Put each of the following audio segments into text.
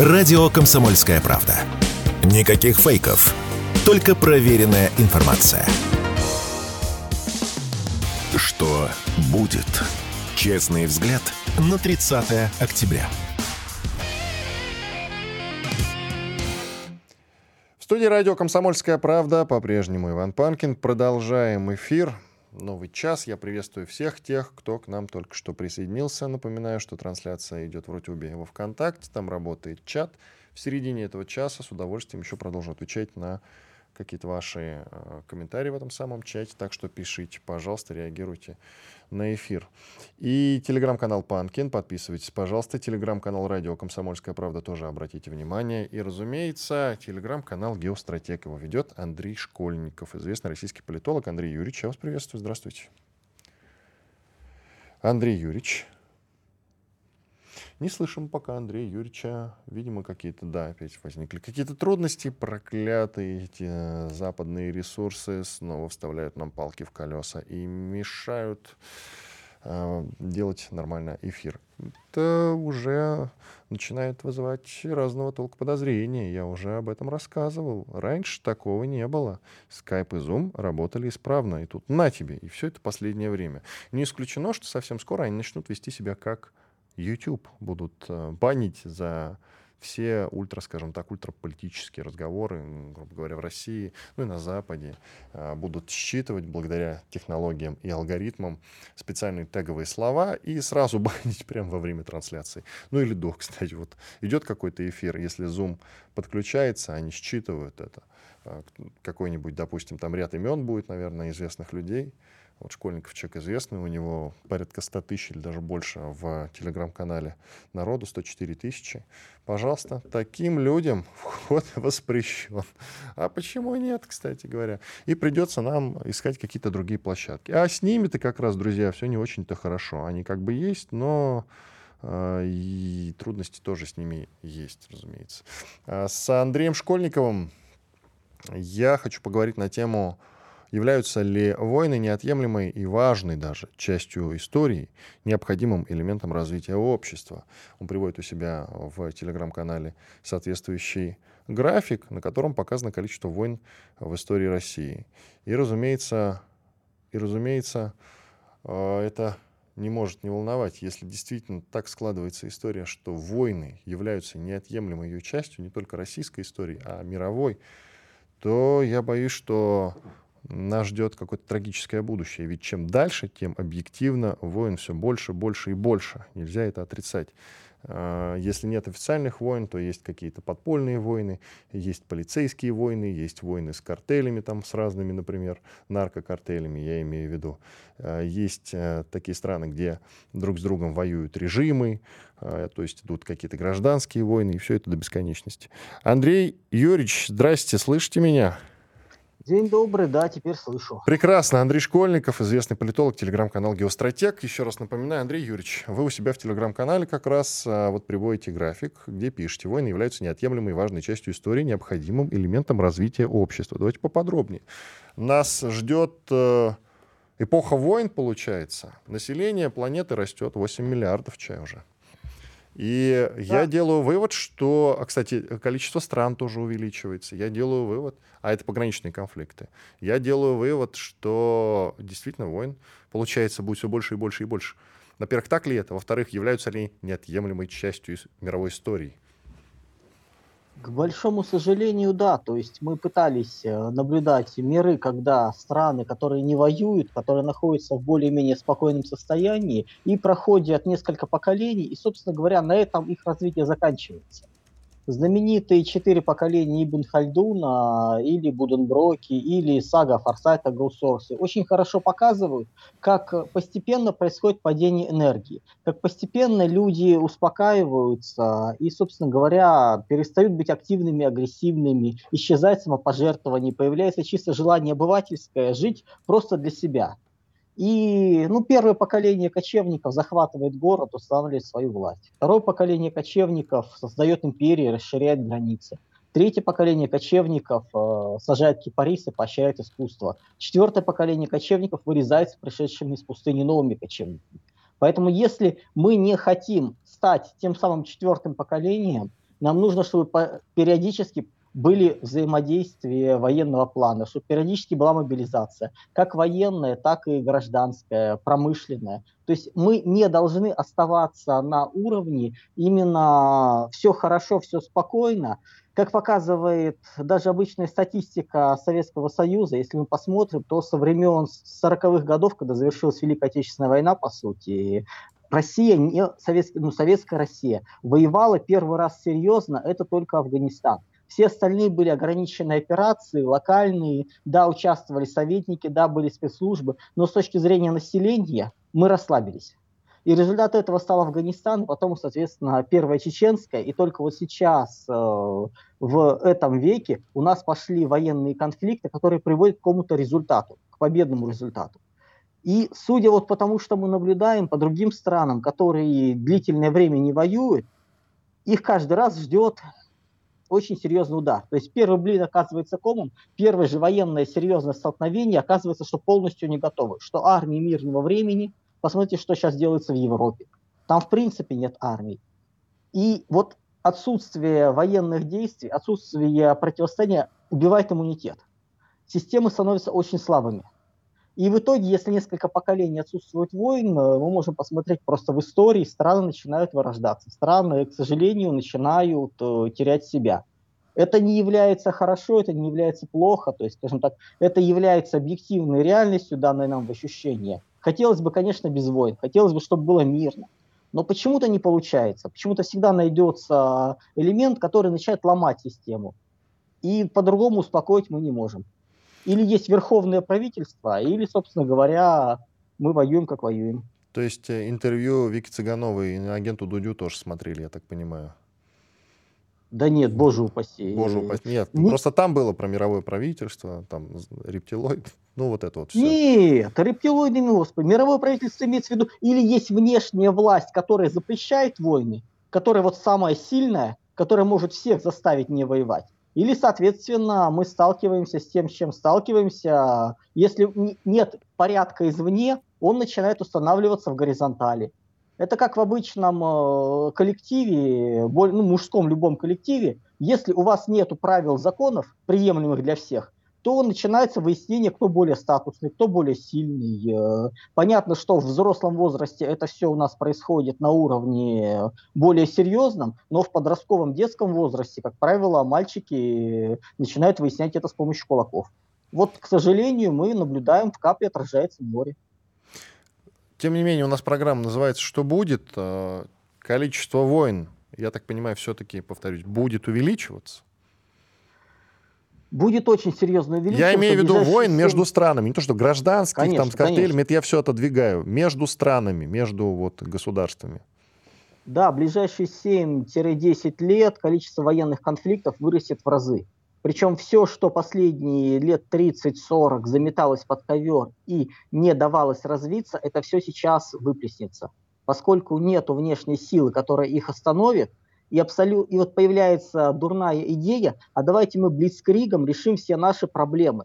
Радио «Комсомольская правда». Никаких фейков, только проверенная информация. Что будет? Честный взгляд на 30 октября. В студии радио «Комсомольская правда» по-прежнему Иван Панкин. Продолжаем эфир новый час. Я приветствую всех тех, кто к нам только что присоединился. Напоминаю, что трансляция идет в Рутюбе и во Вконтакте. Там работает чат. В середине этого часа с удовольствием еще продолжу отвечать на какие-то ваши э, комментарии в этом самом чате. Так что пишите, пожалуйста, реагируйте на эфир. И телеграм-канал Панкин. Подписывайтесь, пожалуйста. Телеграм-канал Радио Комсомольская правда тоже обратите внимание. И, разумеется, телеграм-канал Геостратег. Его ведет Андрей Школьников, известный российский политолог. Андрей Юрьевич, я вас приветствую. Здравствуйте. Андрей Юрьевич. Не слышим пока Андрея Юрьевича. Видимо, какие-то, да, опять возникли какие-то трудности. Проклятые эти э, западные ресурсы снова вставляют нам палки в колеса и мешают э, делать нормально эфир. Это уже начинает вызывать разного толка подозрения. Я уже об этом рассказывал. Раньше такого не было. Skype и Zoom работали исправно. И тут на тебе. И все это последнее время. Не исключено, что совсем скоро они начнут вести себя как YouTube будут э, банить за все ультра, скажем так, ультраполитические разговоры, грубо говоря, в России, ну и на Западе, э, будут считывать благодаря технологиям и алгоритмам специальные теговые слова и сразу банить прямо во время трансляции. Ну или до, кстати, вот идет какой-то эфир, если Zoom подключается, они считывают это. Э, какой-нибудь, допустим, там ряд имен будет, наверное, известных людей, вот Школьников человек известный, у него порядка 100 тысяч или даже больше в телеграм-канале народу, 104 тысячи. Пожалуйста, таким людям вход воспрещен. А почему нет, кстати говоря? И придется нам искать какие-то другие площадки. А с ними-то как раз, друзья, все не очень-то хорошо. Они как бы есть, но э, и трудности тоже с ними есть, разумеется. А с Андреем Школьниковым я хочу поговорить на тему Являются ли войны неотъемлемой и важной даже частью истории, необходимым элементом развития общества? Он приводит у себя в телеграм-канале соответствующий график, на котором показано количество войн в истории России. И, разумеется, и, разумеется э, это не может не волновать, если действительно так складывается история, что войны являются неотъемлемой ее частью не только российской истории, а мировой, то я боюсь, что нас ждет какое-то трагическое будущее. Ведь чем дальше, тем объективно войн все больше, больше и больше. Нельзя это отрицать. А, если нет официальных войн, то есть какие-то подпольные войны, есть полицейские войны, есть войны с картелями, там, с разными, например, наркокартелями, я имею в виду. А, есть э, такие страны, где друг с другом воюют режимы, а, то есть идут какие-то гражданские войны, и все это до бесконечности. Андрей Юрьевич, здрасте, слышите меня? День добрый, да, теперь слышу. Прекрасно. Андрей Школьников, известный политолог, телеграм-канал «Геостратег». Еще раз напоминаю, Андрей Юрьевич, вы у себя в телеграм-канале как раз а, вот приводите график, где пишете, войны являются неотъемлемой и важной частью истории, необходимым элементом развития общества. Давайте поподробнее. Нас ждет э, эпоха войн, получается. Население планеты растет 8 миллиардов чай уже. И да. я делаю вывод, что, а, кстати, количество стран тоже увеличивается. Я делаю вывод, а это пограничные конфликты. Я делаю вывод, что действительно войн, получается, будет все больше и больше и больше. Во-первых, так ли это? Во-вторых, являются ли они неотъемлемой частью мировой истории? К большому сожалению, да. То есть мы пытались э, наблюдать меры, когда страны, которые не воюют, которые находятся в более-менее спокойном состоянии и проходят несколько поколений, и, собственно говоря, на этом их развитие заканчивается знаменитые четыре поколения Ибн Хальдуна или Буденброки или сага Форсайта Гроусорси очень хорошо показывают, как постепенно происходит падение энергии, как постепенно люди успокаиваются и, собственно говоря, перестают быть активными, агрессивными, исчезает самопожертвование, появляется чисто желание обывательское жить просто для себя. И ну, первое поколение кочевников захватывает город, устанавливает свою власть. Второе поколение кочевников создает империи, расширяет границы. Третье поколение кочевников э, сажает кипарисы, поощряет искусство. Четвертое поколение кочевников вырезается пришедшими из пустыни новыми кочевниками. Поэтому если мы не хотим стать тем самым четвертым поколением, Нам нужно, чтобы периодически были взаимодействия военного плана, чтобы периодически была мобилизация, как военная, так и гражданская, промышленная. То есть мы не должны оставаться на уровне именно все хорошо, все спокойно, как показывает даже обычная статистика Советского Союза, если мы посмотрим, то со времен 40-х годов, когда завершилась Великая Отечественная война, по сути, Россия, не советская, ну, советская Россия, воевала первый раз серьезно, это только Афганистан. Все остальные были ограниченные операции, локальные, да, участвовали советники, да, были спецслужбы, но с точки зрения населения мы расслабились. И результат этого стал Афганистан, потом, соответственно, Первая Чеченская. И только вот сейчас, э, в этом веке, у нас пошли военные конфликты, которые приводят к какому-то результату, к победному результату. И судя вот по тому, что мы наблюдаем по другим странам, которые длительное время не воюют, их каждый раз ждет очень серьезный удар. То есть первый блин оказывается комом, первое же военное серьезное столкновение оказывается, что полностью не готовы, что армии мирного времени – Посмотрите, что сейчас делается в Европе. Там, в принципе, нет армии. И вот отсутствие военных действий, отсутствие противостояния убивает иммунитет. Системы становятся очень слабыми. И в итоге, если несколько поколений отсутствует войн, мы можем посмотреть просто в истории, страны начинают вырождаться. Страны, к сожалению, начинают э, терять себя. Это не является хорошо, это не является плохо, то есть, скажем так, это является объективной реальностью, данной нам в ощущение. Хотелось бы, конечно, без войн, хотелось бы, чтобы было мирно. Но почему-то не получается. Почему-то всегда найдется элемент, который начинает ломать систему. И по-другому успокоить мы не можем. Или есть верховное правительство, или, собственно говоря, мы воюем, как воюем. То есть э, интервью Вики Цыгановой и агенту Дудю тоже смотрели, я так понимаю? Да нет, боже упаси. Боже упаси. Нет, не... просто там было про мировое правительство, там рептилоид, ну вот это вот все. Нет, рептилоидами, господи. Мировое правительство имеется в виду, или есть внешняя власть, которая запрещает войны, которая вот самая сильная, которая может всех заставить не воевать. Или, соответственно, мы сталкиваемся с тем, с чем сталкиваемся. Если нет порядка извне, он начинает устанавливаться в горизонтали. Это как в обычном э, коллективе, ну, мужском любом коллективе, если у вас нет правил, законов, приемлемых для всех, то начинается выяснение, кто более статусный, кто более сильный. Э. Понятно, что в взрослом возрасте это все у нас происходит на уровне более серьезном, но в подростковом детском возрасте, как правило, мальчики начинают выяснять это с помощью кулаков. Вот, к сожалению, мы наблюдаем, в капле отражается море. Тем не менее, у нас программа называется «Что будет?». А, количество войн, я так понимаю, все-таки, повторюсь, будет увеличиваться? Будет очень серьезно увеличиваться. Я имею в виду войн между странами. Не то, что гражданских, конечно, там, с картелями, конечно. это я все отодвигаю. Между странами, между вот, государствами. Да, ближайшие 7-10 лет количество военных конфликтов вырастет в разы. Причем все, что последние лет 30-40 заметалось под ковер и не давалось развиться, это все сейчас выплеснется. Поскольку нет внешней силы, которая их остановит, и, абсолют, и вот появляется дурная идея, а давайте мы блицкригом решим все наши проблемы.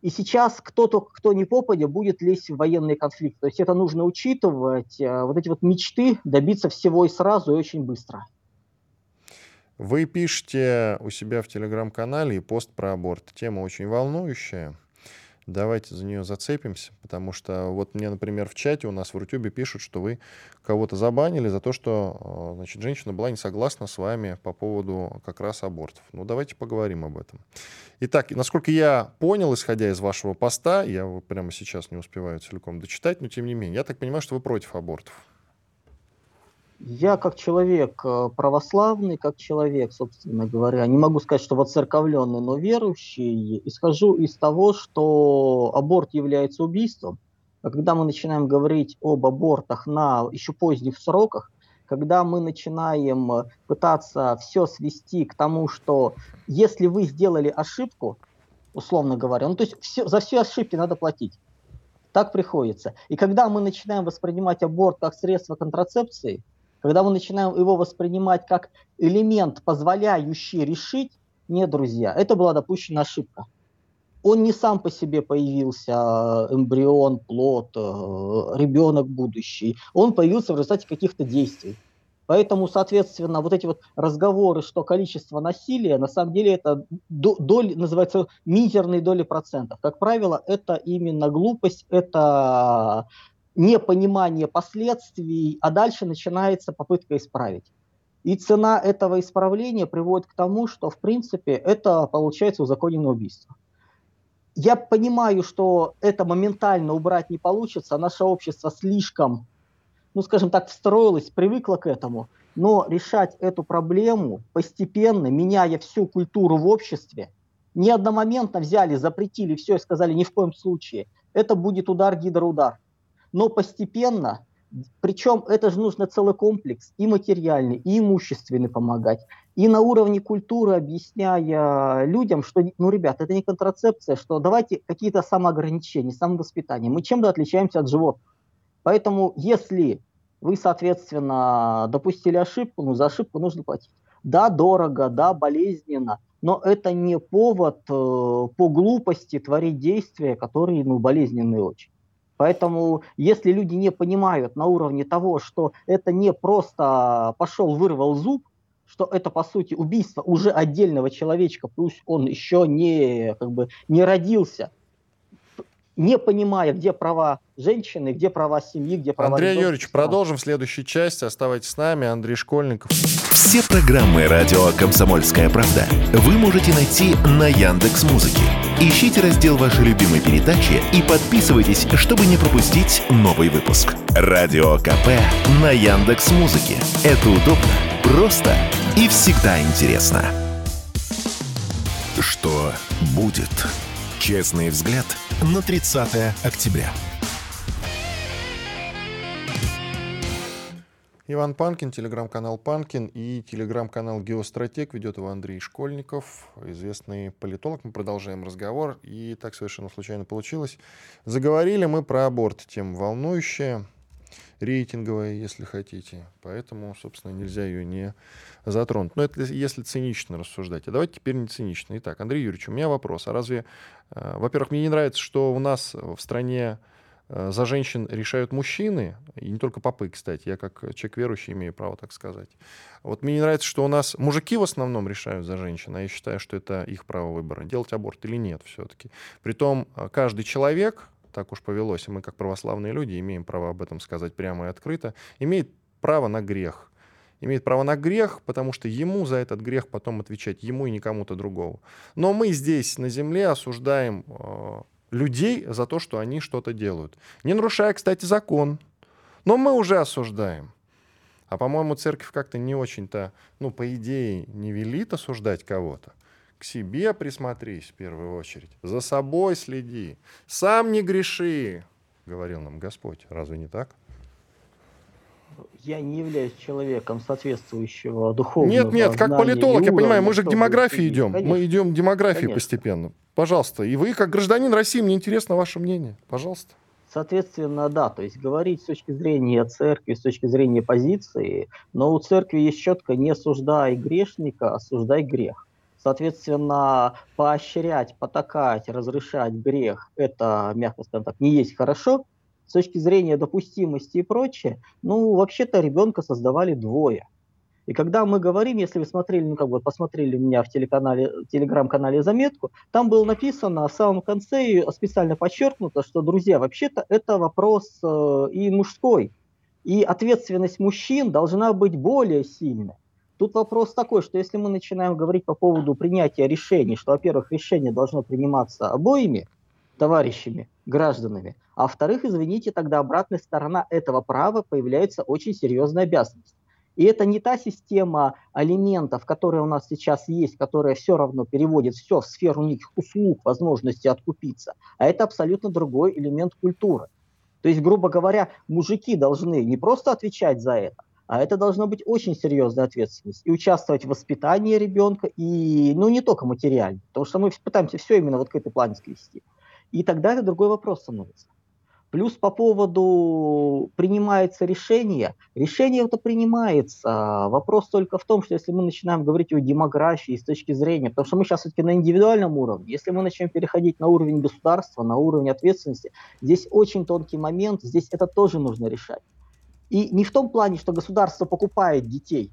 И сейчас кто-то, кто не попадя, будет лезть в военный конфликт. То есть это нужно учитывать, э, вот эти вот мечты добиться всего и сразу, и очень быстро. Вы пишете у себя в телеграм-канале пост про аборт. Тема очень волнующая. Давайте за нее зацепимся, потому что вот мне, например, в чате у нас в Рутюбе пишут, что вы кого-то забанили за то, что значит, женщина была не согласна с вами по поводу как раз абортов. Ну, давайте поговорим об этом. Итак, насколько я понял, исходя из вашего поста, я прямо сейчас не успеваю целиком дочитать, но тем не менее, я так понимаю, что вы против абортов. Я как человек э, православный, как человек, собственно говоря, не могу сказать, что воцерковленный, но верующий, исхожу из того, что аборт является убийством. А когда мы начинаем говорить об абортах на еще поздних сроках, когда мы начинаем э, пытаться все свести к тому, что если вы сделали ошибку, условно говоря, ну то есть все, за все ошибки надо платить. Так приходится. И когда мы начинаем воспринимать аборт как средство контрацепции, когда мы начинаем его воспринимать как элемент, позволяющий решить, нет, друзья, это была допущена ошибка. Он не сам по себе появился, э, эмбрион, плод, э, ребенок будущий. Он появился в результате каких-то действий. Поэтому, соответственно, вот эти вот разговоры, что количество насилия, на самом деле это доли, называется мизерные доли процентов. Как правило, это именно глупость, это непонимание последствий, а дальше начинается попытка исправить. И цена этого исправления приводит к тому, что, в принципе, это получается узаконенное убийство. Я понимаю, что это моментально убрать не получится, наше общество слишком ну, скажем так, встроилась, привыкла к этому. Но решать эту проблему постепенно, меняя всю культуру в обществе, не одномоментно взяли, запретили все и сказали ни в коем случае. Это будет удар, гидроудар. Но постепенно, причем это же нужно целый комплекс, и материальный, и имущественный помогать. И на уровне культуры объясняя людям, что, ну, ребят, это не контрацепция, что давайте какие-то самоограничения, самовоспитание. Мы чем-то отличаемся от животных. Поэтому если вы, соответственно, допустили ошибку, ну, за ошибку нужно платить. Да, дорого, да, болезненно, но это не повод э, по глупости творить действия, которые, ну, болезненные очень. Поэтому, если люди не понимают на уровне того, что это не просто пошел, вырвал зуб, что это, по сути, убийство уже отдельного человечка, пусть он еще не, как бы, не родился, не понимая, где права женщины, где права семьи, где права... Андрей ребенка. Юрьевич, продолжим в следующей части. Оставайтесь с нами. Андрей Школьников. Все программы «Радио Комсомольская правда» вы можете найти на Яндекс Музыке. Ищите раздел вашей любимой передачи и подписывайтесь, чтобы не пропустить новый выпуск. Радио КП на Яндекс Музыке. Это удобно, просто и всегда интересно. Что будет? Честный взгляд на 30 октября. Иван Панкин, телеграм-канал Панкин и телеграм-канал Геостратег ведет его Андрей Школьников, известный политолог. Мы продолжаем разговор, и так совершенно случайно получилось. Заговорили мы про аборт, тема волнующая рейтинговая, если хотите. Поэтому, собственно, нельзя ее не затронуть. Но это если цинично рассуждать. А давайте теперь не цинично. Итак, Андрей Юрьевич, у меня вопрос. А разве, э, во-первых, мне не нравится, что у нас в стране за женщин решают мужчины, и не только попы, кстати, я как человек верующий имею право так сказать. Вот мне не нравится, что у нас мужики в основном решают за женщин, а я считаю, что это их право выбора, делать аборт или нет все-таки. Притом э, каждый человек, так уж повелось, и мы как православные люди имеем право об этом сказать прямо и открыто, имеет право на грех. Имеет право на грех, потому что ему за этот грех потом отвечать, ему и никому-то другому. Но мы здесь на земле осуждаем э, людей за то, что они что-то делают. Не нарушая, кстати, закон. Но мы уже осуждаем. А, по-моему, церковь как-то не очень-то, ну, по идее, не велит осуждать кого-то. К себе присмотрись в первую очередь. За собой следи. Сам не греши, говорил нам Господь. Разве не так? Я не являюсь человеком соответствующего духовного Нет, нет, как политолог, я понимаю, мы же к демографии идем. Конечно. Мы идем к демографии Конечно. постепенно. Пожалуйста. И вы, как гражданин России, мне интересно ваше мнение. Пожалуйста. Соответственно, да, то есть говорить с точки зрения церкви, с точки зрения позиции, но у церкви есть четко не осуждай грешника, осуждай грех. Соответственно, поощрять, потакать, разрешать грех, это, мягко скажем так, не есть хорошо. С точки зрения допустимости и прочее, ну, вообще-то ребенка создавали двое. И когда мы говорим, если вы смотрели, ну как бы посмотрели у меня в телеканале, телеграм-канале заметку, там было написано в самом конце специально подчеркнуто, что, друзья, вообще-то это вопрос э, и мужской. И ответственность мужчин должна быть более сильной. Тут вопрос такой, что если мы начинаем говорить по поводу принятия решений, что, во-первых, решение должно приниматься обоими товарищами, гражданами, а во-вторых, извините, тогда обратная сторона этого права появляется очень серьезная обязанность. И это не та система алиментов, которая у нас сейчас есть, которая все равно переводит все в сферу неких услуг, возможности откупиться, а это абсолютно другой элемент культуры. То есть, грубо говоря, мужики должны не просто отвечать за это, а это должна быть очень серьезная ответственность. И участвовать в воспитании ребенка, и, ну, не только материально, потому что мы пытаемся все именно вот к этой плане свести. И тогда это другой вопрос становится. Плюс по поводу принимается решение. Решение это принимается. Вопрос только в том, что если мы начинаем говорить о демографии с точки зрения, потому что мы сейчас все-таки на индивидуальном уровне, если мы начнем переходить на уровень государства, на уровень ответственности, здесь очень тонкий момент, здесь это тоже нужно решать. И не в том плане, что государство покупает детей.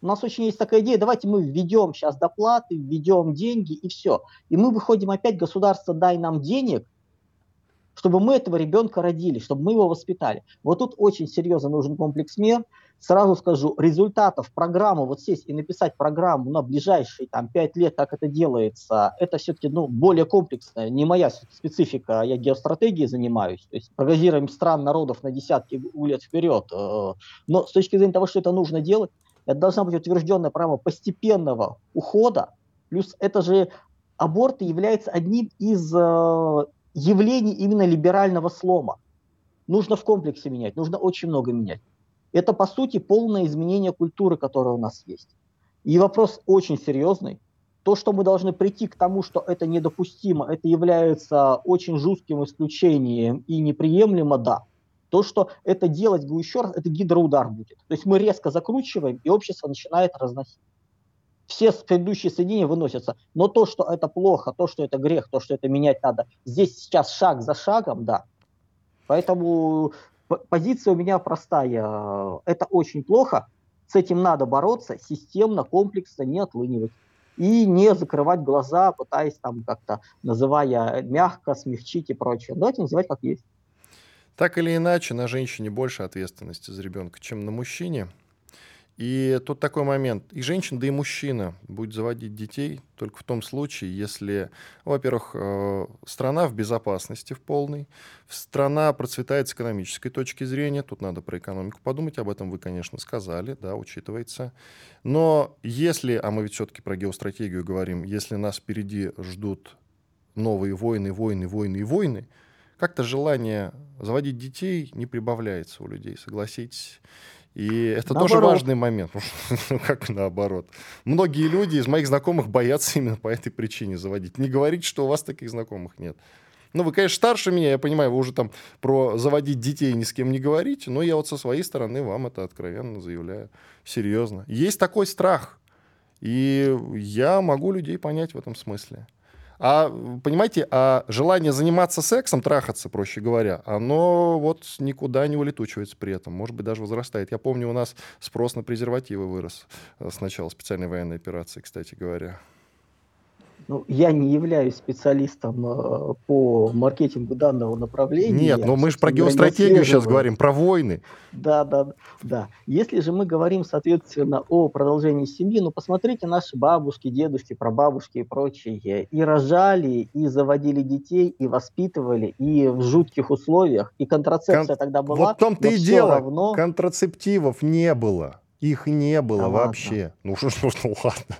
У нас очень есть такая идея, давайте мы введем сейчас доплаты, введем деньги и все. И мы выходим опять, государство, дай нам денег, чтобы мы этого ребенка родили, чтобы мы его воспитали. Вот тут очень серьезно нужен комплекс мер. Сразу скажу, результатов программы, вот сесть и написать программу на ближайшие там, 5 лет, как это делается, это все-таки ну, более комплексная, не моя специфика, я геостратегией занимаюсь, то есть прогнозируем стран, народов на десятки лет вперед. Э, но с точки зрения того, что это нужно делать, это должна быть утвержденная программа постепенного ухода, плюс это же аборт является одним из э, явлений именно либерального слома. Нужно в комплексе менять, нужно очень много менять. Это, по сути, полное изменение культуры, которая у нас есть. И вопрос очень серьезный. То, что мы должны прийти к тому, что это недопустимо, это является очень жестким исключением и неприемлемо, да. То, что это делать, говорю еще раз, это гидроудар будет. То есть мы резко закручиваем, и общество начинает разносить. Все предыдущие соединения выносятся. Но то, что это плохо, то, что это грех, то, что это менять надо, здесь сейчас шаг за шагом, да. Поэтому позиция у меня простая. Это очень плохо, с этим надо бороться, системно, комплексно, не отлынивать. И не закрывать глаза, пытаясь там как-то, называя мягко, смягчить и прочее. Давайте называть как есть. Так или иначе, на женщине больше ответственности за ребенка, чем на мужчине. И тут такой момент. И женщина, да и мужчина будет заводить детей только в том случае, если, во-первых, э, страна в безопасности в полной, страна процветает с экономической точки зрения, тут надо про экономику подумать, об этом вы, конечно, сказали, да, учитывается. Но если, а мы ведь все-таки про геостратегию говорим, если нас впереди ждут новые войны, войны, войны и войны, как-то желание заводить детей не прибавляется у людей, согласитесь. И это наоборот. тоже важный момент. ну, как наоборот. Многие люди из моих знакомых боятся именно по этой причине заводить. Не говорите, что у вас таких знакомых нет. Ну, вы, конечно, старше меня, я понимаю, вы уже там про заводить детей ни с кем не говорите, но я вот со своей стороны вам это откровенно заявляю. Серьезно. Есть такой страх. И я могу людей понять в этом смысле. А, понимаете, а желание заниматься сексом, трахаться, проще говоря, оно вот никуда не улетучивается при этом, может быть, даже возрастает. Я помню, у нас спрос на презервативы вырос э, с начала специальной военной операции, кстати говоря. Ну, я не являюсь специалистом э, по маркетингу данного направления. Нет, но мы же про геостратегию сейчас говорим, про войны. Да, да, да. Если же мы говорим, соответственно, о продолжении семьи, ну, посмотрите, наши бабушки, дедушки, прабабушки и прочие и рожали, и заводили детей, и воспитывали, и в жутких условиях, и контрацепция Кон... тогда была. Вот в том-то и дело, равно... контрацептивов не было. Их не было а вообще. Ладно. Ну что ж, ну ладно.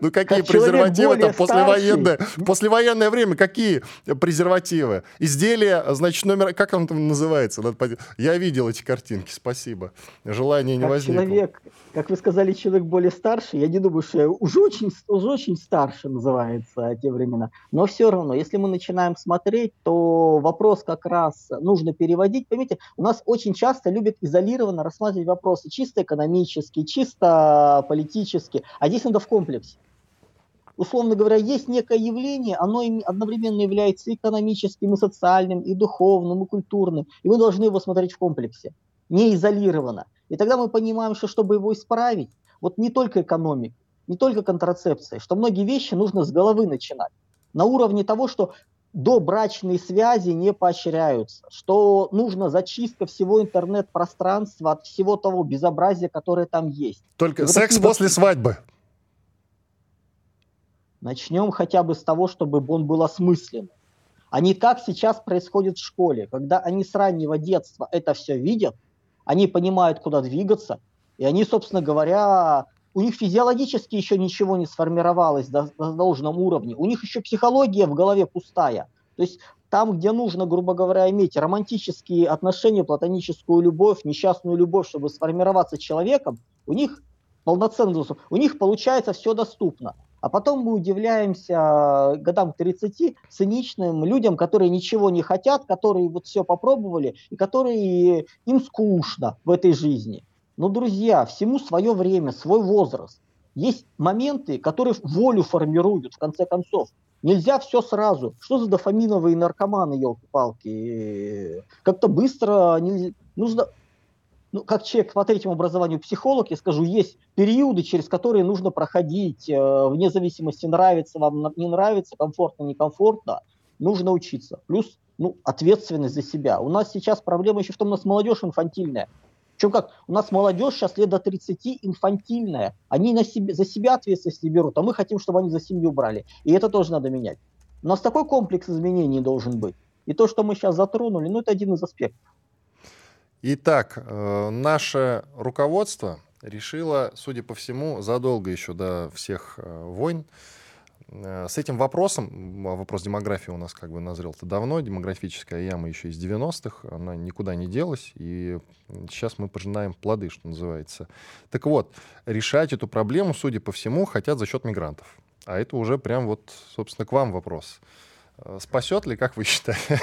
ну какие как презервативы там послевоенное, послевоенное время, какие презервативы? Изделия, значит, номер, как он там называется? Я видел эти картинки, спасибо. Желание не как возникло. Человек, как вы сказали, человек более старший, я не думаю, что уже очень, уже очень старше называется те времена. Но все равно, если мы начинаем смотреть, то вопрос как раз нужно переводить. Поймите, у нас очень часто любят изолированно рассматривать вопросы чисто экономически, чисто политически, а здесь надо в комплексе. Условно говоря, есть некое явление, оно одновременно является экономическим, и социальным, и духовным, и культурным, и мы должны его смотреть в комплексе, не изолированно. И тогда мы понимаем, что чтобы его исправить, вот не только экономика, не только контрацепция, что многие вещи нужно с головы начинать. На уровне того, что добрачные связи не поощряются, что нужно зачистка всего интернет-пространства от всего того безобразия, которое там есть. Только секс вот после свадьбы. Начнем хотя бы с того, чтобы он был осмыслен. А не как сейчас происходит в школе, когда они с раннего детства это все видят, они понимают, куда двигаться, и они, собственно говоря, у них физиологически еще ничего не сформировалось на, должном уровне, у них еще психология в голове пустая. То есть там, где нужно, грубо говоря, иметь романтические отношения, платоническую любовь, несчастную любовь, чтобы сформироваться человеком, у них полноценно, у них получается все доступно. А потом мы удивляемся годам к 30 циничным людям, которые ничего не хотят, которые вот все попробовали, и которые им скучно в этой жизни. Но, друзья, всему свое время, свой возраст. Есть моменты, которые волю формируют, в конце концов. Нельзя все сразу. Что за дофаминовые наркоманы, елки-палки? Как-то быстро нельзя... нужно ну, как человек по третьему образованию психолог, я скажу, есть периоды, через которые нужно проходить, э, вне зависимости, нравится вам, не нравится, комфортно, некомфортно, нужно учиться. Плюс ну, ответственность за себя. У нас сейчас проблема еще в том, у нас молодежь инфантильная. Причем как, у нас молодежь сейчас лет до 30 инфантильная. Они на себе, за себя ответственность не берут, а мы хотим, чтобы они за семью брали. И это тоже надо менять. У нас такой комплекс изменений должен быть. И то, что мы сейчас затронули, ну, это один из аспектов. Итак, э, наше руководство решило, судя по всему, задолго еще до всех э, войн, с этим вопросом, вопрос демографии у нас как бы назрел-то давно, демографическая яма еще из 90-х, она никуда не делась, и сейчас мы пожинаем плоды, что называется. Так вот, решать эту проблему, судя по всему, хотят за счет мигрантов. А это уже прям вот, собственно, к вам вопрос. Э, спасет ли, как вы считаете?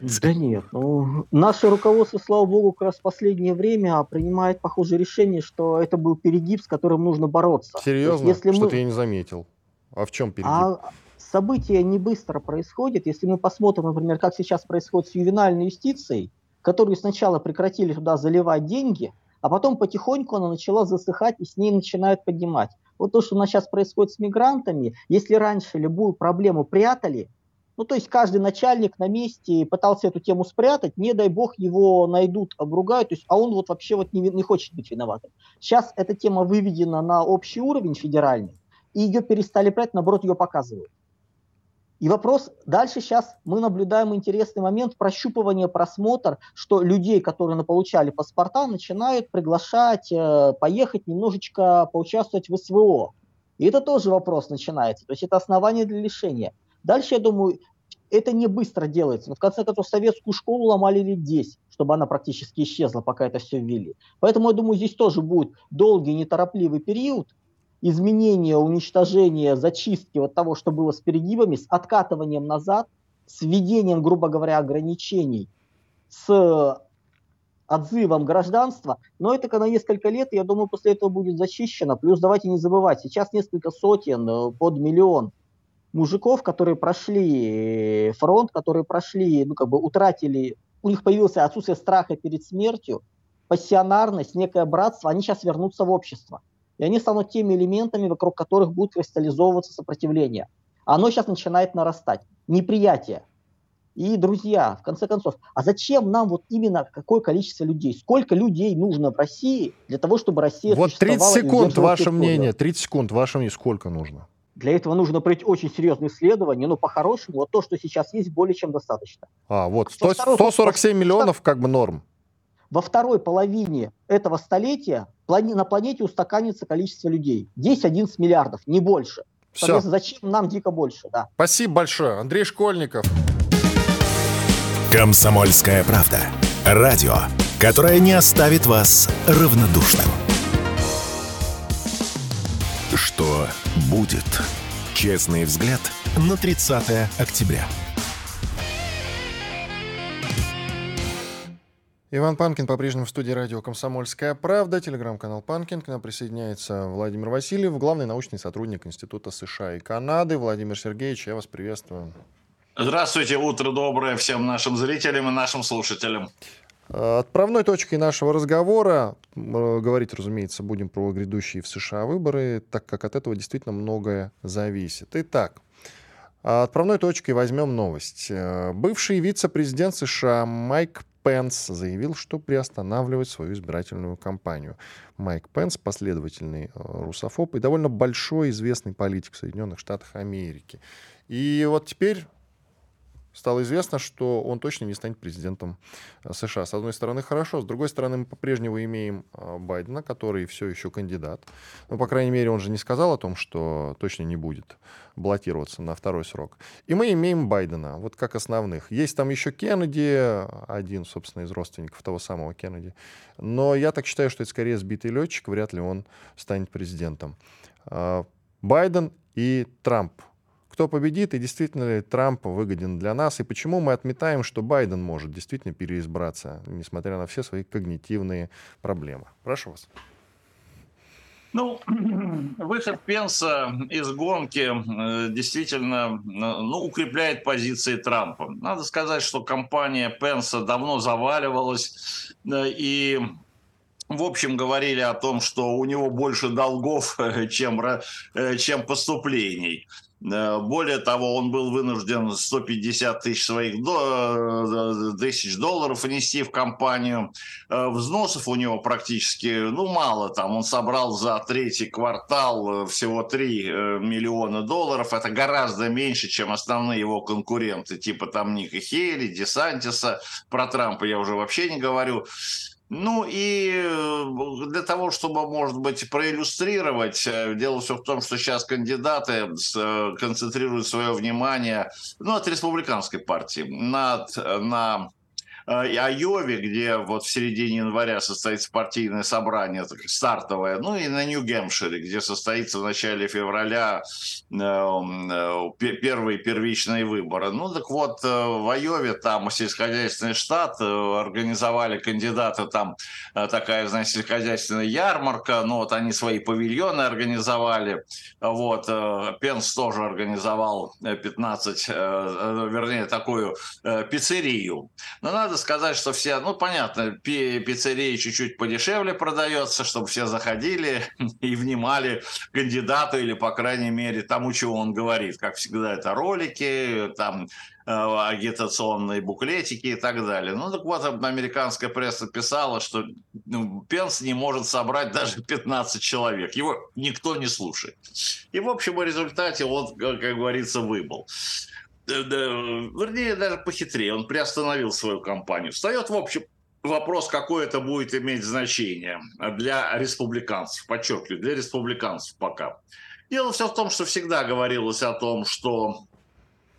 Да нет. Ну, наше руководство, слава богу, как раз в последнее время принимает похожее решение, что это был перегиб, с которым нужно бороться. Серьезно? Если Что-то мы... я не заметил. А в чем перегиб? А события не быстро происходят. Если мы посмотрим, например, как сейчас происходит с ювенальной юстицией, которую сначала прекратили туда заливать деньги, а потом потихоньку она начала засыхать и с ней начинают поднимать. Вот то, что у нас сейчас происходит с мигрантами, если раньше любую проблему прятали, ну, то есть каждый начальник на месте пытался эту тему спрятать, не дай бог его найдут, обругают, то есть, а он вот вообще вот не, не хочет быть виноватым. Сейчас эта тема выведена на общий уровень федеральный, и ее перестали брать, наоборот, ее показывают. И вопрос, дальше сейчас мы наблюдаем интересный момент прощупывания, просмотр, что людей, которые получали паспорта, начинают приглашать э, поехать немножечко поучаствовать в СВО. И это тоже вопрос начинается. То есть это основание для лишения. Дальше, я думаю, это не быстро делается. Но в конце концов, советскую школу ломали лет 10, чтобы она практически исчезла, пока это все ввели. Поэтому, я думаю, здесь тоже будет долгий, неторопливый период изменения, уничтожения, зачистки вот того, что было с перегибами, с откатыванием назад, с введением, грубо говоря, ограничений, с отзывом гражданства, но это на несколько лет, я думаю, после этого будет зачищено. Плюс давайте не забывать, сейчас несколько сотен э, под миллион мужиков, которые прошли фронт, которые прошли, ну, как бы утратили, у них появился отсутствие страха перед смертью, пассионарность, некое братство, они сейчас вернутся в общество. И они станут теми элементами, вокруг которых будет кристаллизовываться сопротивление. Оно сейчас начинает нарастать. Неприятие. И, друзья, в конце концов, а зачем нам вот именно какое количество людей? Сколько людей нужно в России для того, чтобы Россия Вот 30 секунд, ваше мнение, 30 секунд, ваше мнение, сколько нужно? Для этого нужно пройти очень серьезные исследования, но по-хорошему вот то, что сейчас есть, более чем достаточно. А, вот, 100, 147 миллионов как бы норм. Во второй половине этого столетия на планете устаканится количество людей. 10-11 миллиардов, не больше. Все. Зачем нам дико больше? Да. Спасибо большое. Андрей Школьников. Комсомольская правда. Радио, которое не оставит вас равнодушным. Что будет? Честный взгляд на 30 октября. Иван Панкин по-прежнему в студии радио «Комсомольская правда», телеграм-канал «Панкин». К нам присоединяется Владимир Васильев, главный научный сотрудник Института США и Канады. Владимир Сергеевич, я вас приветствую. Здравствуйте, утро доброе всем нашим зрителям и нашим слушателям. Отправной точкой нашего разговора, говорить, разумеется, будем про грядущие в США выборы, так как от этого действительно многое зависит. Итак, отправной точкой возьмем новость. Бывший вице-президент США Майк Пенс заявил, что приостанавливает свою избирательную кампанию. Майк Пенс, последовательный э, русофоб и довольно большой известный политик в Соединенных Штатах Америки. И вот теперь стало известно, что он точно не станет президентом э, США. С одной стороны, хорошо, с другой стороны, мы по-прежнему имеем э, Байдена, который все еще кандидат. Но, по крайней мере, он же не сказал о том, что точно не будет баллотироваться на второй срок. И мы имеем Байдена, вот как основных. Есть там еще Кеннеди, один, собственно, из родственников того самого Кеннеди. Но я так считаю, что это скорее сбитый летчик, вряд ли он станет президентом. Э, Байден и Трамп кто победит и действительно ли Трамп выгоден для нас, и почему мы отметаем, что Байден может действительно переизбраться, несмотря на все свои когнитивные проблемы. Прошу вас. Ну, выход Пенса из гонки э, действительно э, ну, укрепляет позиции Трампа. Надо сказать, что компания Пенса давно заваливалась, э, и в общем, говорили о том, что у него больше долгов, чем, чем поступлений. Э, более того, он был вынужден 150 тысяч своих до, э, тысяч долларов внести в компанию. Э, взносов у него практически, ну, мало там. Он собрал за третий квартал всего 3 миллиона долларов. Это гораздо меньше, чем основные его конкуренты, типа там Ника Хейли, Десантиса. Про Трампа я уже вообще не говорю. Ну и э, для того, чтобы, может быть, проиллюстрировать, э, дело все в том, что сейчас кандидаты э, концентрируют свое внимание ну, от республиканской партии над, на Э, Айове, где вот в середине января состоится партийное собрание стартовое, ну и на Нью-Гэмпшире, где состоится в начале февраля э, э, первые первичные выборы. Ну так вот, в Айове там сельскохозяйственный штат, организовали кандидаты, там такая, знаете, сельскохозяйственная ярмарка, ну вот они свои павильоны организовали, вот, Пенс тоже организовал 15, вернее, такую пиццерию. Но надо надо сказать, что все, ну, понятно, пиццерии чуть-чуть подешевле продается, чтобы все заходили и внимали кандидату или, по крайней мере, тому, чего он говорит. Как всегда, это ролики, там э, агитационные буклетики и так далее. Ну, так вот, американская пресса писала, что ну, Пенс не может собрать даже 15 человек. Его никто не слушает. И, в общем, в результате он, как говорится, выбыл вернее, даже похитрее, он приостановил свою кампанию. Встает, в общем, вопрос, какое это будет иметь значение для республиканцев, подчеркиваю, для республиканцев пока. Дело все в том, что всегда говорилось о том, что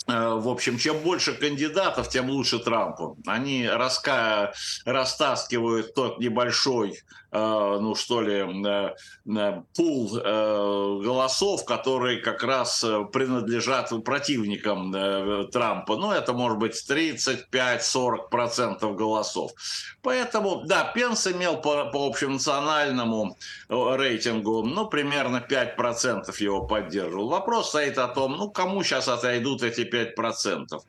Э, в общем, чем больше кандидатов, тем лучше Трампу. Они раска... растаскивают тот небольшой, э, ну что ли, э, пул голосов, которые как раз принадлежат противникам Трампа. Ну, это может быть 35-40% голосов. Поэтому, да, Пенс имел по, по общенациональному рейтингу, ну, примерно 5% его поддерживал. Вопрос стоит о том, ну, кому сейчас отойдут эти 5%.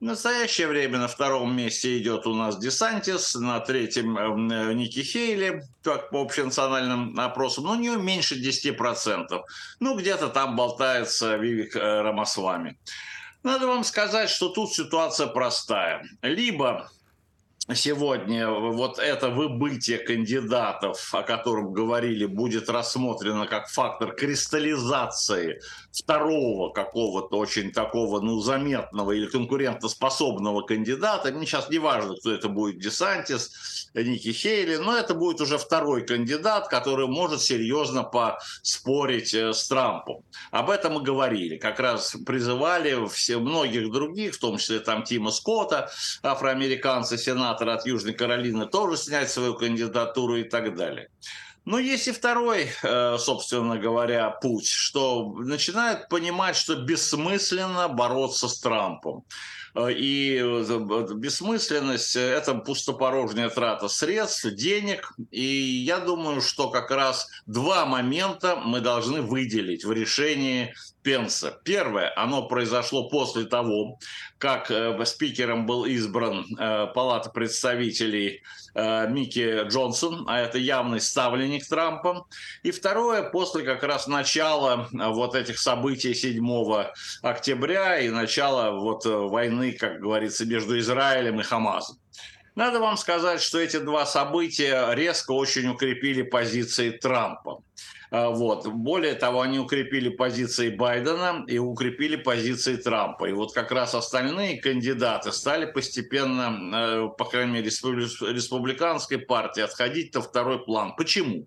В настоящее время на втором месте идет у нас Десантис, на третьем э, Ники Хейли, как по общенациональным опросам, но не меньше 10%. Ну, где-то там болтается Вивик э, Рамасвами. Надо вам сказать, что тут ситуация простая. Либо сегодня вот это выбытие кандидатов, о котором говорили, будет рассмотрено как фактор кристаллизации второго какого-то очень такого, ну, заметного или конкурентоспособного кандидата. Мне сейчас не важно, кто это будет, Десантис, Ники Хейли, но это будет уже второй кандидат, который может серьезно поспорить э, с Трампом. Об этом мы говорили. Как раз призывали все, многих других, в том числе там Тима Скотта, афроамериканца, сенатора от Южной Каролины, тоже снять свою кандидатуру и так далее. Но есть и второй, э, собственно говоря, путь, что начинают понимать, что бессмысленно бороться с Трампом. Э, и э, бессмысленность – это пустопорожняя трата средств, денег. И я думаю, что как раз два момента мы должны выделить в решении Пенса. Первое, оно произошло после того, как э, спикером был избран э, Палата представителей э, Микки Джонсон, а это явный ставленник Трампа. И второе, после как раз начала э, вот этих событий 7 октября и начала вот э, войны, как говорится, между Израилем и Хамасом. Надо вам сказать, что эти два события резко очень укрепили позиции Трампа. А, вот. Более того, они укрепили позиции Байдена и укрепили позиции Трампа. И вот как раз остальные кандидаты стали постепенно, э, по крайней мере, республиканской партии отходить на второй план. Почему?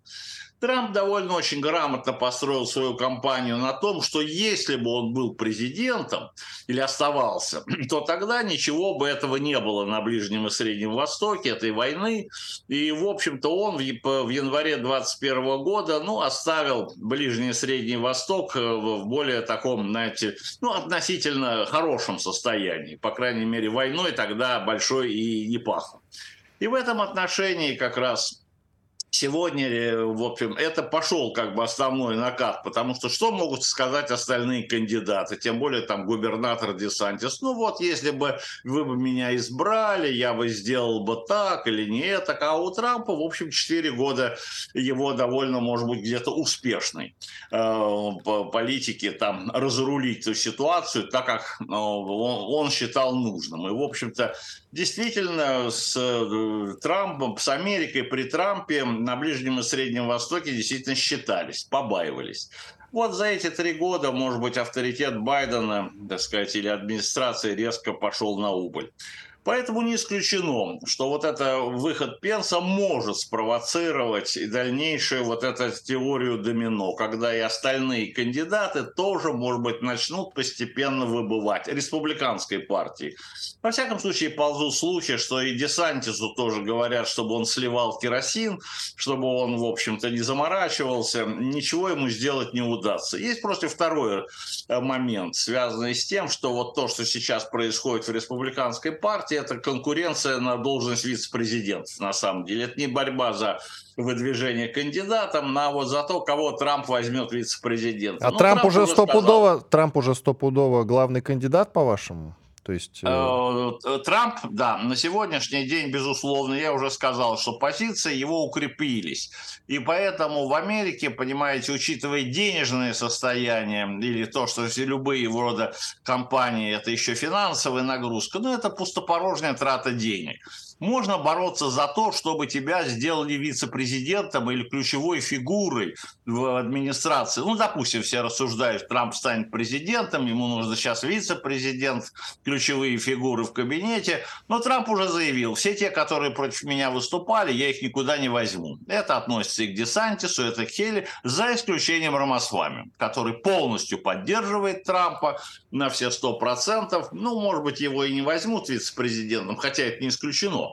Трамп довольно очень грамотно построил свою кампанию на том, что если бы он был президентом или оставался, то тогда ничего бы этого не было на Ближнем и Среднем Востоке, этой войны. И, в общем-то, он в январе 2021 года ну, оставил Ближний и Средний Восток э, в более таком, знаете, ну, относительно хорошем состоянии. По крайней мере, войной тогда большой и не пахло. И в этом отношении как раз сегодня, э, в общем, это пошел как бы основной накат, потому что что могут сказать остальные кандидаты, тем более там губернатор Десантис, ну вот, если бы вы бы меня избрали, я бы сделал бы так или не это, а у Трампа, в общем, 4 года его довольно, может быть, где-то успешной э, политики там разрулить эту ситуацию так, как э, он считал нужным. И, в общем-то, действительно, с э, Трампом, с Америкой при Трампе на Ближнем и Среднем Востоке действительно считались, побаивались. Вот за эти три года, может быть, авторитет Байдена, так сказать, или администрации резко пошел на убыль. Поэтому не исключено, что вот это выход Пенса может спровоцировать и дальнейшую вот эту теорию домино, когда и остальные кандидаты тоже, может быть, начнут постепенно выбывать республиканской партии. Во всяком случае, ползут слухи, что и Десантису тоже говорят, чтобы он сливал керосин, чтобы он, в общем-то, не заморачивался. Ничего ему сделать не удастся. Есть просто второй э, момент, связанный с тем, что вот то, что сейчас происходит в республиканской партии, это конкуренция на должность вице-президента, на самом деле. Это не борьба за выдвижение кандидатом, а вот за то, кого Трамп возьмет вице-президентом. А ну, Трамп, Трамп уже стопудово, Трамп уже стопудово главный кандидат, по-вашему? То есть... Э, э, Трамп, да, на сегодняшний день, безусловно, я уже сказал, что позиции его укрепились. И поэтому в Америке, понимаете, учитывая денежное состояние или то, что любые рода компании, это еще финансовая нагрузка, ну, это пустопорожняя трата денег можно бороться за то, чтобы тебя сделали вице-президентом или ключевой фигурой в администрации. Ну, допустим, все рассуждают, Трамп станет президентом, ему нужно сейчас вице-президент, ключевые фигуры в кабинете. Но Трамп уже заявил, все те, которые против меня выступали, я их никуда не возьму. Это относится и к Десантису, это к Хелли, за исключением Рамасвами, который полностью поддерживает Трампа на все сто процентов. Ну, может быть, его и не возьмут вице-президентом, хотя это не исключено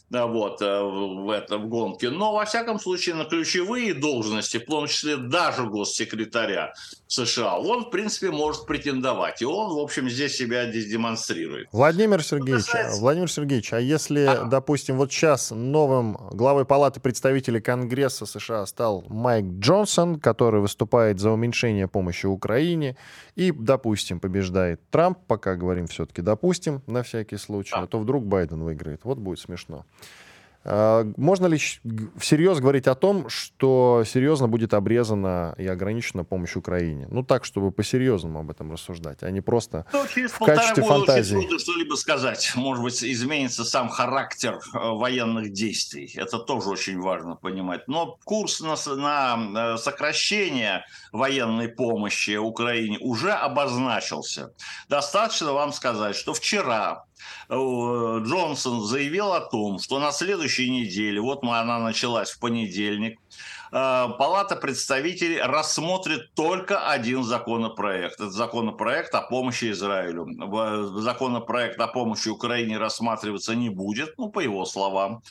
вот, э, в, этом, гонке. Но, во всяком случае, на ключевые должности, в том числе даже госсекретаря США, он, в принципе, может претендовать. И он, в общем, здесь себя здесь демонстрирует. Владимир Сергеевич, касается... Владимир Сергеевич, а если, а? допустим, вот сейчас новым главой Палаты представителей Конгресса США стал Майк Джонсон, который выступает за уменьшение помощи Украине, и, допустим, побеждает Трамп, пока говорим все-таки допустим, на всякий случай, а, а то вдруг Байден выиграет. Вот будет смешно. А, можно ли всерьез говорить о том, что серьезно будет обрезана и ограничена помощь Украине? Ну так, чтобы по-серьезному об этом рассуждать, а не просто ну, через в качестве фантазии. Очень что-либо сказать. Может быть, изменится сам характер э, военных действий. Это тоже очень важно понимать. Но курс на, на э, сокращение военной помощи Украине уже обозначился. Достаточно вам сказать, что вчера Джонсон заявил о том, что на следующей неделе, вот она началась в понедельник, э, Палата представителей рассмотрит только один законопроект. Это законопроект о помощи Израилю. Законопроект о помощи Украине рассматриваться не будет, ну, по его словам.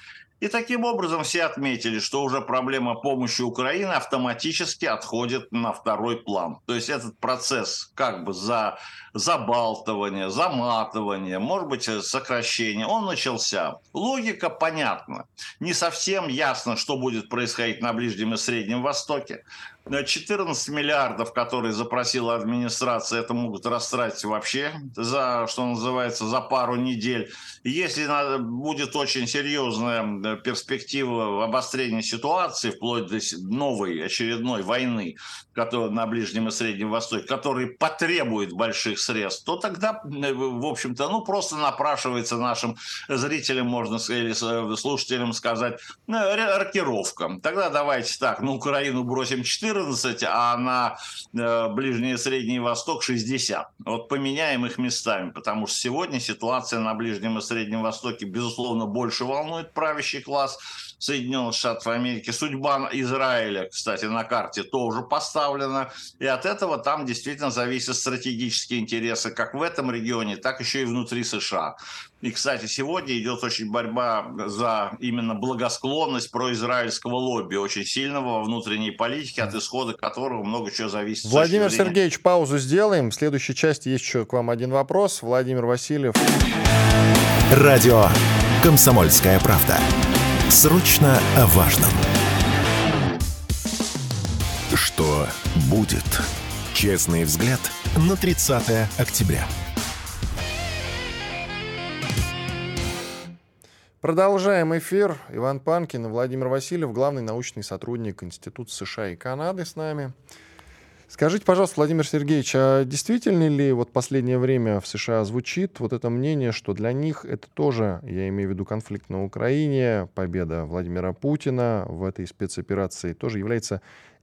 И таким образом все отметили, что уже проблема помощи Украине автоматически отходит на второй план. То есть этот процесс как бы за забалтывание, заматывание, может быть, сокращение, он начался. Логика понятна. Не совсем ясно, что будет происходить на Ближнем и Среднем Востоке. 14 миллиардов, которые запросила администрация, это могут растратить вообще за, что называется, за пару недель. Если будет очень серьезная перспектива обострения ситуации, вплоть до новой очередной войны которая на Ближнем и Среднем Востоке, который потребует больших средств, то тогда, в общем-то, ну, просто напрашивается нашим зрителям, можно сказать, или слушателям сказать, ну, рокировка. Тогда давайте так, на Украину бросим 14, а на э, Ближний и Средний Восток 60. Вот поменяем их местами, потому что сегодня ситуация на Ближнем и Среднем Востоке, безусловно, больше волнует правящий класс, Соединенных Штатов Америки. Судьба Израиля, кстати, на карте тоже поставлена. И от этого там действительно зависят стратегические интересы как в этом регионе, так еще и внутри США. И, кстати, сегодня идет очень борьба за именно благосклонность произраильского лобби, очень сильного во внутренней политике, от исхода которого много чего зависит. Владимир Сергеевич, паузу сделаем. В следующей части есть еще к вам один вопрос. Владимир Васильев. Радио «Комсомольская правда». Срочно о важном. что будет. Честный взгляд на 30 октября. Продолжаем эфир. Иван Панкин и Владимир Васильев, главный научный сотрудник Института США и Канады с нами. Скажите, пожалуйста, Владимир Сергеевич, а действительно ли вот последнее время в США звучит вот это мнение, что для них это тоже, я имею в виду конфликт на Украине, победа Владимира Путина в этой спецоперации тоже является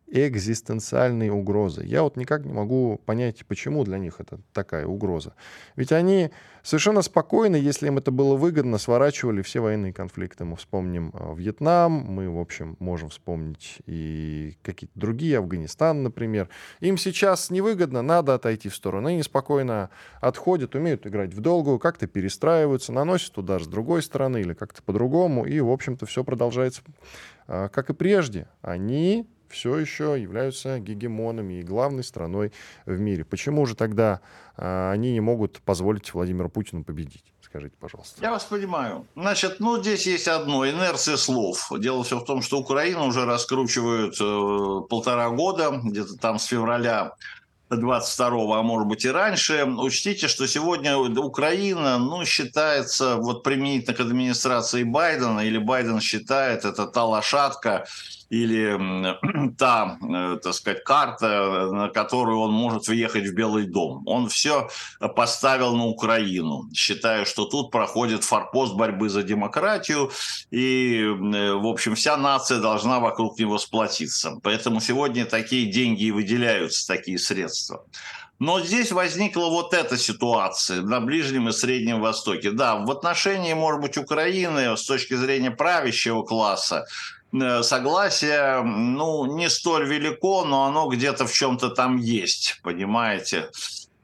экзистенциальной угрозы. Я вот никак не могу понять, почему для них это такая угроза. Ведь они совершенно спокойно, если им это было выгодно, сворачивали все военные конфликты. Мы вспомним а, Вьетнам, мы, в общем, можем вспомнить и какие-то другие, Афганистан, например. Им сейчас невыгодно, надо отойти в сторону. Они спокойно отходят, умеют играть в долгую, как-то перестраиваются, наносят удар с другой стороны или как-то по-другому, и, в общем-то, все продолжается а, как и прежде. Они все еще являются гегемонами и главной страной в мире. Почему же тогда э, они не могут позволить Владимиру Путину победить? Скажите, пожалуйста. Я вас понимаю. Значит, ну, здесь есть одно, инерция слов. Дело все в том, что Украину уже раскручивают э, полтора года, где-то там с февраля 22 а может быть и раньше. Учтите, что сегодня Украина, ну, считается, вот применительно к администрации Байдена, или Байден считает, это та лошадка, или та, э, так сказать, карта, на которую он может въехать в Белый дом. Он все поставил на Украину, считая, что тут проходит форпост борьбы за демократию, и, э, в общем, вся нация должна вокруг него сплотиться. Поэтому сегодня такие деньги и выделяются, такие средства. Но здесь возникла вот эта ситуация на Ближнем и Среднем Востоке. Да, в отношении, может быть, Украины с точки зрения правящего класса Э, согласие, ну, не столь велико, но оно где-то в чем-то там есть, понимаете.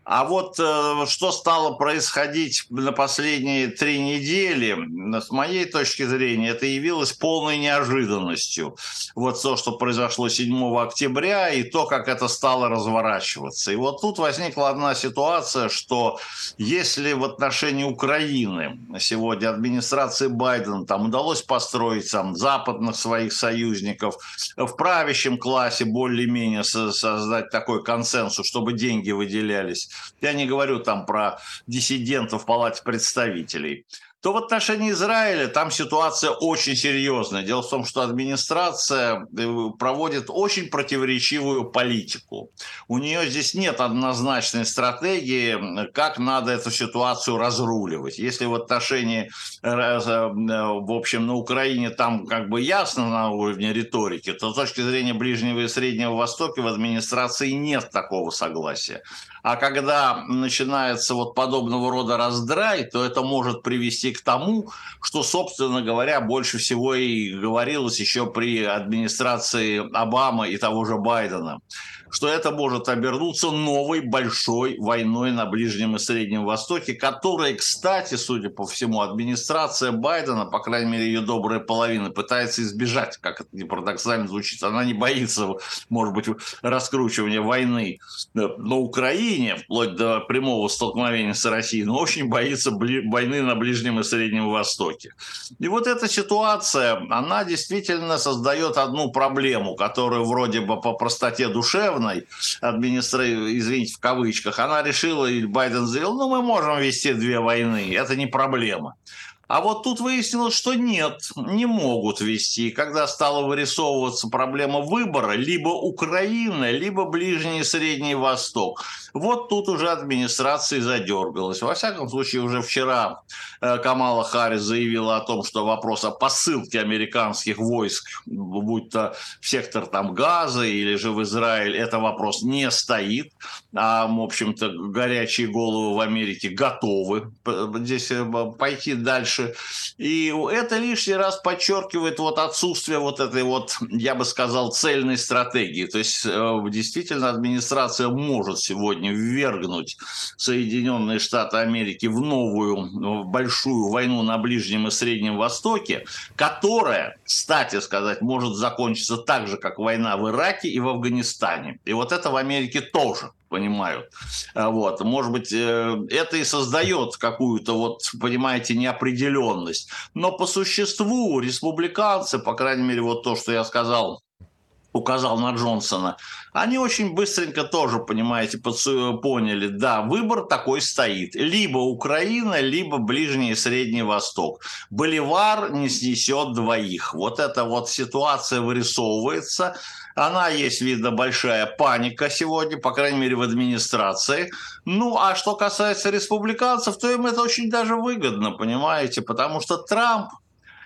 А вот э, что стало происходить на последние три недели, с моей точки зрения, это явилось полной неожиданностью. Вот то, что произошло 7 октября, и то, как это стало разворачиваться. И вот тут возникла одна ситуация, что если в отношении Украины сегодня администрации Байдена там удалось построить там западных своих союзников, в правящем классе более-менее создать такой консенсус, чтобы деньги выделялись, я не говорю там про диссидентов в Палате представителей, то в отношении Израиля там ситуация очень серьезная. Дело в том, что администрация э, проводит очень противоречивую политику. У нее здесь нет однозначной стратегии, как надо эту ситуацию разруливать. Если в отношении, э, э, в общем, на Украине там как бы ясно на уровне риторики, то с точки зрения Ближнего и Среднего Востока в администрации нет такого согласия. А когда начинается вот подобного рода раздрай, то это может привести к тому, что, собственно говоря, больше всего и говорилось еще при администрации Обамы и того же Байдена что это может обернуться новой большой войной на Ближнем и Среднем Востоке, которая, кстати, судя по всему, администрация Байдена, по крайней мере, ее добрая половина, пытается избежать, как это не парадоксально звучит. Она не боится, может быть, раскручивания войны на Украине, вплоть до прямого столкновения с Россией, но очень боится войны на Ближнем и Среднем Востоке. И вот эта ситуация, она действительно создает одну проблему, которую вроде бы по простоте душевной главной администрации, извините, в кавычках, она решила, и Байден заявил, ну, мы можем вести две войны, это не проблема. А вот тут выяснилось, что нет, не могут вести. Когда стала вырисовываться проблема выбора, либо Украина, либо Ближний и Средний Восток, вот тут уже администрация задергалась. Во всяком случае, уже вчера э, Камала Харрис заявила о том, что вопрос о посылке американских войск, будь то в сектор там Газа или же в Израиль, это вопрос не стоит. А, в общем-то, горячие головы в Америке готовы здесь э, пойти дальше. И это лишний раз подчеркивает вот отсутствие вот этой вот, я бы сказал, цельной стратегии. То есть э, действительно администрация может сегодня ввергнуть Соединенные Штаты Америки в новую в большую войну на Ближнем и Среднем Востоке, которая, кстати сказать, может закончиться так же, как война в Ираке и в Афганистане. И вот это в Америке тоже понимают. А вот. Может быть, э, это и создает какую-то, вот, понимаете, неопределенность. Но по существу республиканцы, по крайней мере, вот то, что я сказал указал на Джонсона, они очень быстренько тоже, понимаете, поняли, да, выбор такой стоит. Либо Украина, либо Ближний и Средний Восток. Боливар не снесет двоих. Вот эта вот ситуация вырисовывается. Она есть, видно, большая паника сегодня, по крайней мере, в администрации. Ну, а что касается республиканцев, то им это очень даже выгодно, понимаете, потому что Трамп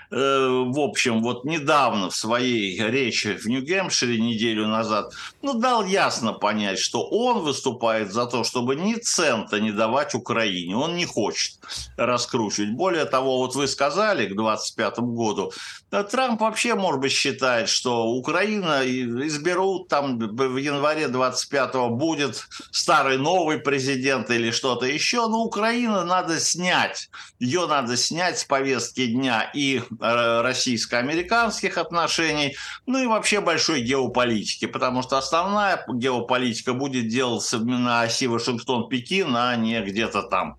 Э, в общем, вот недавно в своей речи в Нью-Гэмпшире неделю назад, ну, дал ясно понять, что он выступает за то, чтобы ни цента не давать Украине. Он не хочет раскручивать. Более того, вот вы сказали к 25 году, Трамп вообще, может быть, считает, что Украина изберут там в январе 25 будет старый новый президент или что-то еще, но Украина надо снять. Ее надо снять с повестки дня и Э, российско-американских отношений, ну и вообще большой геополитики, потому что основная геополитика будет делаться на оси Вашингтон-Пекин, а не где-то там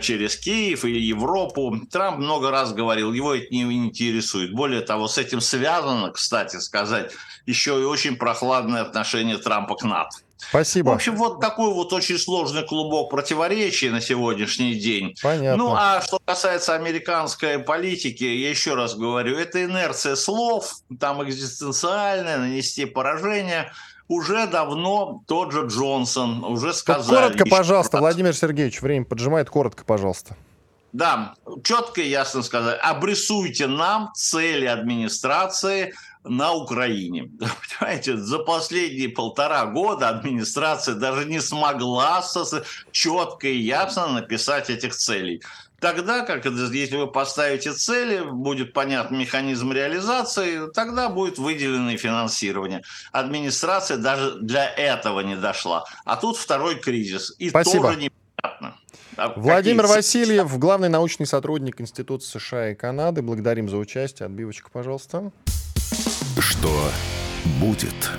через Киев и Европу. Трамп много раз говорил, его это не интересует. Более того, с этим связано, кстати сказать, еще и очень прохладное отношение Трампа к НАТО. Спасибо. В общем, вот такой вот очень сложный клубок противоречий на сегодняаньшний день. Понятно. Ну, а что касается американской политики, я еще раз говорю, это инерция слов, там экзистенциальная, нанести поражение – уже давно тот же Джонсон уже сказал. Коротко, пожалуйста, раз. Владимир Сергеевич, время поджимает. Коротко, пожалуйста. Да, четко и ясно сказать. Обрисуйте нам цели администрации – на Украине. Понимаете, за последние полтора года администрация даже не смогла четко и ясно написать этих целей. Тогда, как если вы поставите цели, будет понятен механизм реализации, тогда будет выделено финансирование. Администрация даже для этого не дошла. А тут второй кризис. И Спасибо. тоже непонятно. А Владимир какие... Васильев, главный научный сотрудник Института США и Канады. Благодарим за участие. Отбивочка, пожалуйста. Что будет?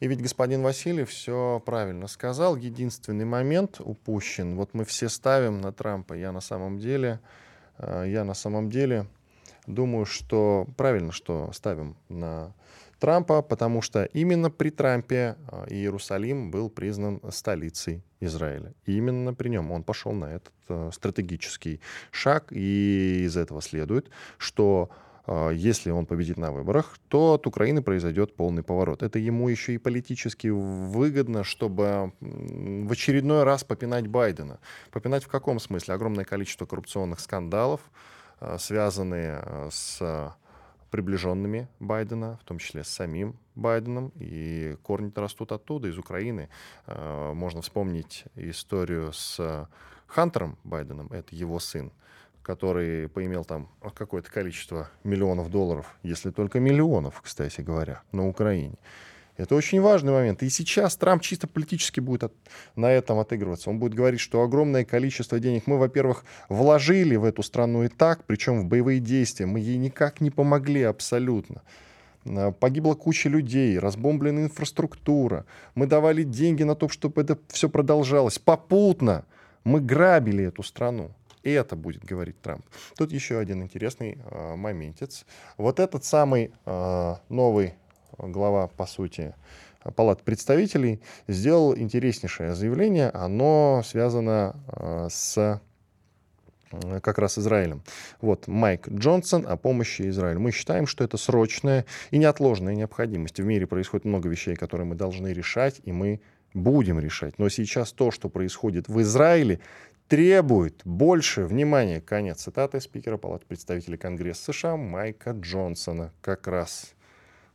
И ведь господин Васильев все правильно сказал. Единственный момент упущен. Вот мы все ставим на Трампа. Я на самом деле, э, я на самом деле думаю, что правильно, что ставим на Трампа, потому что именно при Трампе э, Иерусалим был признан столицей Израиля. И именно при нем он пошел на этот э, стратегический шаг. И из этого следует, что если он победит на выборах, то от Украины произойдет полный поворот. Это ему еще и политически выгодно, чтобы в очередной раз попинать Байдена. Попинать в каком смысле? Огромное количество коррупционных скандалов, а, связанные а, с приближенными Байдена, в том числе с самим Байденом, и корни-то растут оттуда, из Украины. Можно вспомнить историю с Хантером Байденом, это его сын, который поимел там какое-то количество миллионов долларов, если только миллионов, кстати говоря, на Украине. Это очень важный момент. И сейчас Трамп чисто политически будет от, на этом отыгрываться. Он будет говорить, что огромное количество денег мы, во-первых, вложили в эту страну и так, причем в боевые действия. Мы ей никак не помогли абсолютно. А, погибла куча людей, разбомблена инфраструктура. Мы давали деньги на то, чтобы это все продолжалось. Попутно мы грабили эту страну. И это будет говорить Трамп. Тут еще один интересный э, моментец. Вот этот самый э, новый глава, по сути, Палат представителей сделал интереснейшее заявление. Оно связано э, с как раз Израилем. Вот Майк Джонсон о помощи Израилю. Мы считаем, что это срочная и неотложная необходимость. В мире происходит много вещей, которые мы должны решать, и мы будем решать. Но сейчас то, что происходит в Израиле, требует больше внимания, конец цитаты спикера Палаты представителей Конгресса США Майка Джонсона, как раз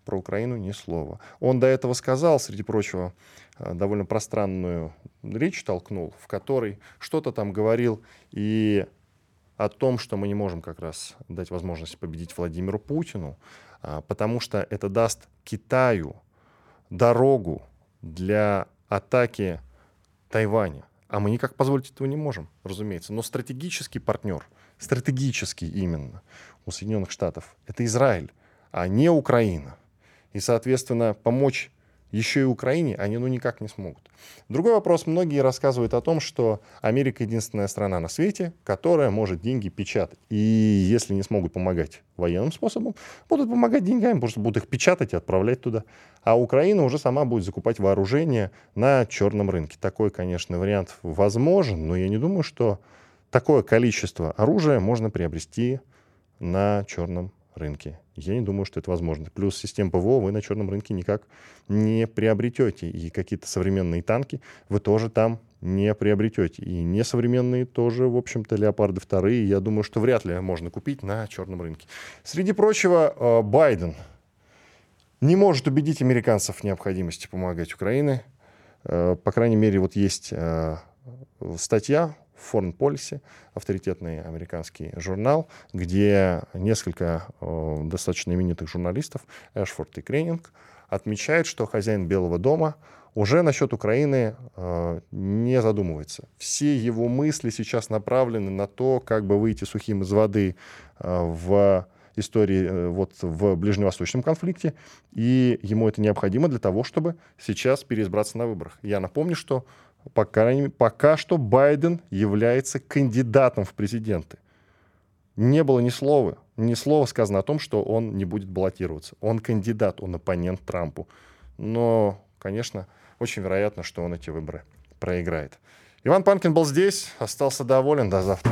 про Украину ни слова. Он до этого сказал, среди прочего, э, довольно пространную речь толкнул, в которой что-то там говорил и о том, что мы не можем как раз дать возможность победить Владимиру Путину, а, потому что это даст Китаю дорогу для атаки Тайваня. А мы никак позволить этого не можем, разумеется. Но стратегический партнер, стратегический именно у Соединенных Штатов, это Израиль, а не Украина. И, соответственно, помочь еще и Украине они ну никак не смогут. Другой вопрос. Многие рассказывают о том, что Америка единственная страна на свете, которая может деньги печатать. И если не смогут помогать военным способом, будут помогать деньгами, просто будут их печатать и отправлять туда. А Украина уже сама будет закупать вооружение на черном рынке. Такой, конечно, вариант возможен, но я не думаю, что такое количество оружия можно приобрести на черном рынке. Я не думаю, что это возможно. Плюс систем ПВО вы на черном рынке никак не приобретете. И какие-то современные танки вы тоже там не приобретете. И несовременные тоже, в общем-то, леопарды вторые, я думаю, что вряд ли можно купить на черном рынке. Среди прочего, э, Байден не может убедить американцев в необходимости помогать Украине. Э, по крайней мере, вот есть э, статья Foreign Policy, авторитетный американский журнал, где несколько э, достаточно именитых журналистов, Эшфорд и Кренинг, отмечают, что хозяин Белого дома уже насчет Украины э, не задумывается. Все его мысли сейчас направлены на то, как бы выйти сухим из воды э, в истории э, вот в ближневосточном конфликте, и ему это необходимо для того, чтобы сейчас переизбраться на выборах. Я напомню, что пока, пока что Байден является кандидатом в президенты. Не было ни слова, ни слова сказано о том, что он не будет баллотироваться. Он кандидат, он оппонент Трампу. Но, конечно, очень вероятно, что он эти выборы проиграет. Иван Панкин был здесь, остался доволен. До завтра.